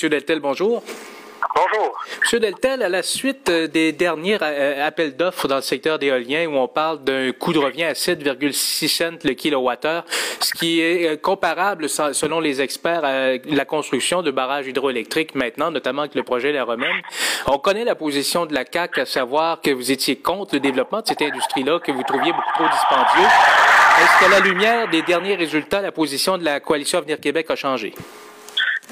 Monsieur Deltel, bonjour. Bonjour. Monsieur Deltel, à la suite euh, des derniers euh, appels d'offres dans le secteur d'éolien où on parle d'un coût de revient à 7,6 cents le kilowattheure, ce qui est euh, comparable, selon les experts, à la construction de barrages hydroélectriques maintenant, notamment avec le projet La Romaine. On connaît la position de la CAC, à savoir que vous étiez contre le développement de cette industrie-là, que vous trouviez beaucoup trop dispendieux. Est-ce qu'à la lumière des derniers résultats, la position de la coalition Avenir Québec a changé?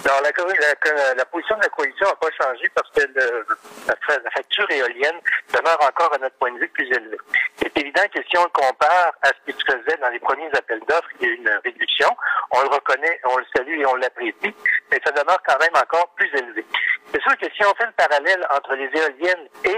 Non, la, la, la, position de la coalition n'a pas changé parce que le, la, facture éolienne demeure encore, à notre point de vue, plus élevée. C'est évident que si on le compare à ce qui se faisait dans les premiers appels d'offres, il y a une réduction. On le reconnaît, on le salue et on l'apprécie, mais ça demeure quand même encore plus élevé. C'est sûr que si on fait le parallèle entre les éoliennes et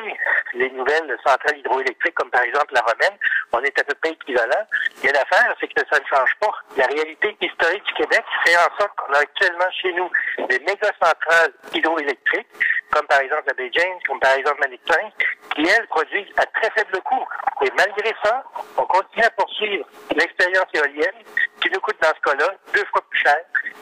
les nouvelles centrales hydroélectriques, comme par exemple la Romaine, on est à peu près équivalent. Mais l'affaire, c'est que ça ne change pas. La réalité historique du Québec fait en sorte qu'on a actuellement chez nous des méga-centrales hydroélectriques, comme par exemple la Bay James, comme par exemple Manictin, qui, elles, produisent à très faible coût. Et malgré ça, on continue à poursuivre l'expérience éolienne, qui nous coûte dans ce cas-là deux fois plus cher.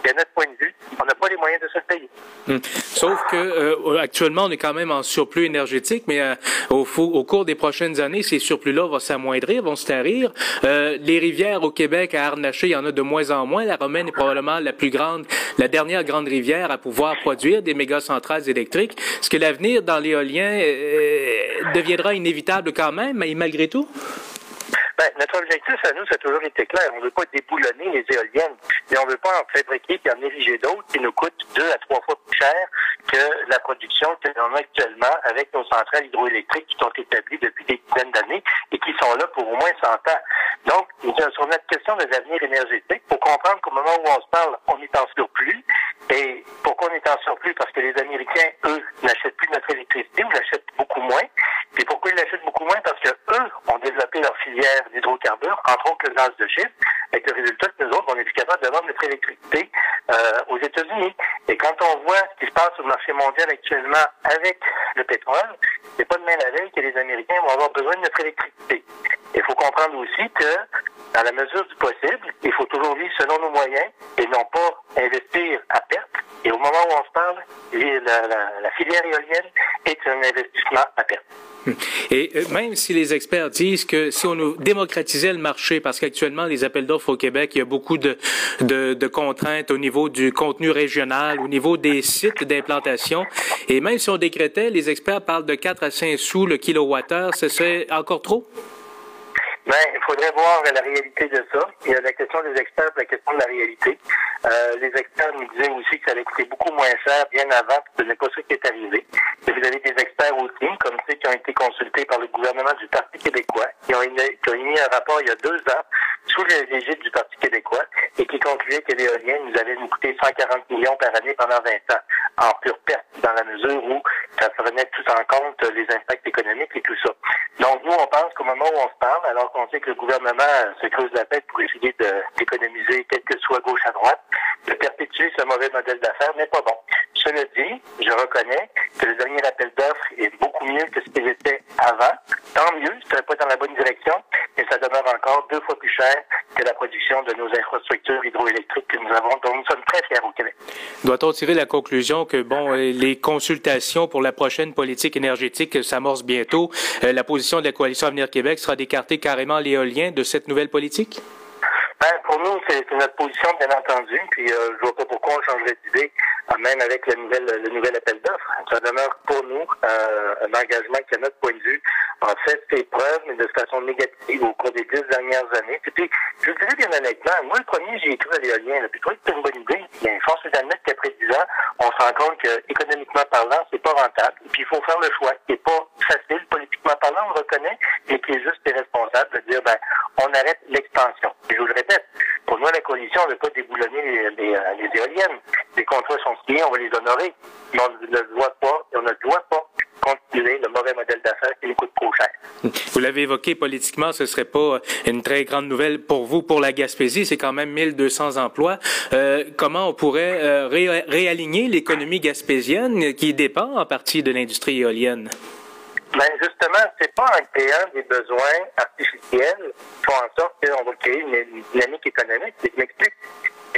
Et notre point de vue, on n'a pas les moyens de se payer. Hmm. Sauf que euh, actuellement, on est quand même en surplus énergétique, mais euh, au, au, cours des prochaines années, ces surplus-là vont s'amoindrir, vont se tarir. Euh, les rivières au Québec, à Arnaché, il y en a de moins en moins. La Romaine est probablement la plus grande, la dernière grande rivière à pouvoir produire des méga centrales électriques. Est-ce que l'avenir dans l'éolien deviendra inévitable quand même, mais malgré tout? Ben, notre objectif à nous, ça a toujours été clair. On ne veut pas déboulonner les éoliennes, mais on ne veut pas en fabriquer et en ériger d'autres qui nous coûtent deux à trois fois plus cher que la production que l'on a actuellement avec nos centrales hydroélectriques qui sont établies depuis des dizaines d'années et qui sont là pour au moins 100 ans. Donc, sur notre question de l'avenir énergétique, pour comprendre qu'au moment où on se parle, on est en surplus. Et pourquoi on est en surplus? Parce que les Américains, eux, n'achètent plus notre électricité ou l'achètent beaucoup moins. Et pourquoi ils l'achètent beaucoup moins? Parce que eux ont développé leur filière d'hydrocarbures, entre autres le gaz de schiste, avec le résultat que nous autres, on est plus capable de vendre notre électricité euh, aux États-Unis. Et quand on voit ce qui se passe sur le marché mondial actuellement avec le pétrole, c'est pas demain la veille que les Américains vont avoir besoin de notre électricité. Il faut comprendre aussi que, dans la mesure du possible, il faut toujours vivre selon nos moyens et non pas investir à perte. Et au moment où on se parle, la, filière éolienne est un investissement à perte. Et euh, même si les experts disent que si on nous démocratisait le marché, parce qu'actuellement, les appels d'offres au Québec, il y a beaucoup de, de, de, contraintes au niveau du contenu régional, au niveau des sites d'implantation. Et même si on décrétait, les experts parlent de 4 à 5 sous le kilowattheure. Ce serait encore trop? Ben, il faudrait voir la réalité de ça. Il y a la question des experts, la question de la réalité. Euh, les experts nous disaient aussi que ça allait coûter beaucoup moins cher bien avant, ce n'est pas ça qui est arrivé. Et vous avez des experts aussi, comme ceux qui ont été consultés par le gouvernement du Parti québécois, qui ont, émis un rapport il y a deux ans sous l'égide du Parti québécois et qui concluait que l'éolien nous allait nous coûter 140 millions par année pendant 20 ans, en pure perte, dans la mesure où ça prenait tout en compte les impacts économiques et tout ça. Donc, nous, on pense qu'au moment où on se parle, alors qu'on sait que le gouvernement se creuse la tête pour essayer d'économiser, quel que soit gauche à droite, de perpétuer ce mauvais modèle d'affaires n'est pas bon. Cela dit, je reconnais que le dernier appel d'offres est beaucoup mieux que ce qu'il était avant. Tant mieux, ce pas dans la bonne direction, ça demeure encore deux fois plus cher que la production de nos infrastructures hydroélectriques que nous avons, dont nous sommes très fiers au Québec. Doit-on tirer la conclusion que, bon, euh, les consultations pour la prochaine politique énergétique s'amorcent bientôt, euh, la position de la Coalition Avenir Québec sera d'écarter carrément l'éolien de cette nouvelle politique? Ben, pour nous, c'est notre position, bien entendu. Puis euh, je vois pas pourquoi on changerait d'idée, même avec le nouvel, le nouvel appel d'offres. Ça demeure pour nous euh, un engagement qui, à notre point de vue, a fait ses preuves, mais de façon négative au cours des dix dernières années. Puis, je vous dirais bien honnêtement, moi, le premier, j'ai cru à l'éolien. Puis, je trouvais que c'était une bonne idée. Bien, force est d'admettre qu'après on se rend compte que, économiquement parlant, c'est pas rentable. Et puis, il faut faire le choix, qui n'est pas facile, politiquement parlant, on le reconnaît, mais qui est juste irresponsable de dire, ben, on arrête l'expansion. Et je vous le répète, pour nous, la coalition ne veut pas déboulonner les, euh, les, éoliennes. Les contrats sont signés, on va les honorer. Mais on ne doit pas, et on ne doit pas continuer le mauvais modèle d'affaires qui nous coûte trop cher. Vous l'avez évoqué politiquement, ce serait pas une très grande nouvelle pour vous, pour la Gaspésie. C'est quand même 1200 emplois. Euh, comment on pourrait euh, réaligner l'économie gaspésienne qui dépend en partie de l'industrie éolienne? Ben justement, c'est pas en créant des besoins artificiels qui font en sorte qu'on va créer une, dynamique économique. Je m'explique.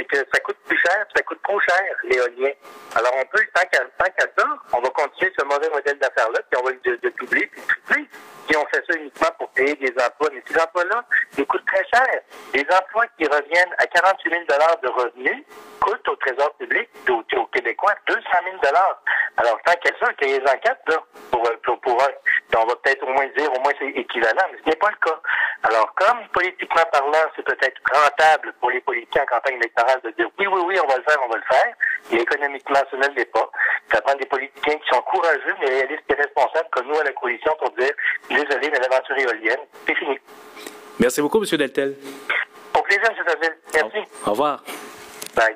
C'est que ça coûte plus cher, ça coûte trop cher, l'éolien. Alors, on peut, tant qu'à, ça, on va continuer ce mauvais modèle d'affaires-là, puis on va le doubler, puis tripler. Si on fait ça uniquement pour créer des emplois. Mais ces emplois-là, ils coûtent très cher. Les emplois qui reviennent à 48 000 de revenus coûtent au Trésor public, aux, aux Québécois, 200 000 Alors, tant qu'à ça, qu'il y ait les enquêtes, là, pour, pour, pour, on va peut-être au moins dire, au moins c'est équivalent, mais ce n'est pas le cas. Alors, comme politiquement parlant, c'est peut-être rentable pour les politiciens en campagne électorale de dire oui, oui, oui, on va le faire, on va le faire, et économiquement, ce ne l'est pas. Ça prend des politiciens qui sont courageux, mais réalistes et responsables, comme nous à la coalition, pour dire désolé, mais l'aventure éolienne, c'est fini. Merci beaucoup, M. Deltel. Au plaisir, M. Saville. Merci. Au revoir. Bye.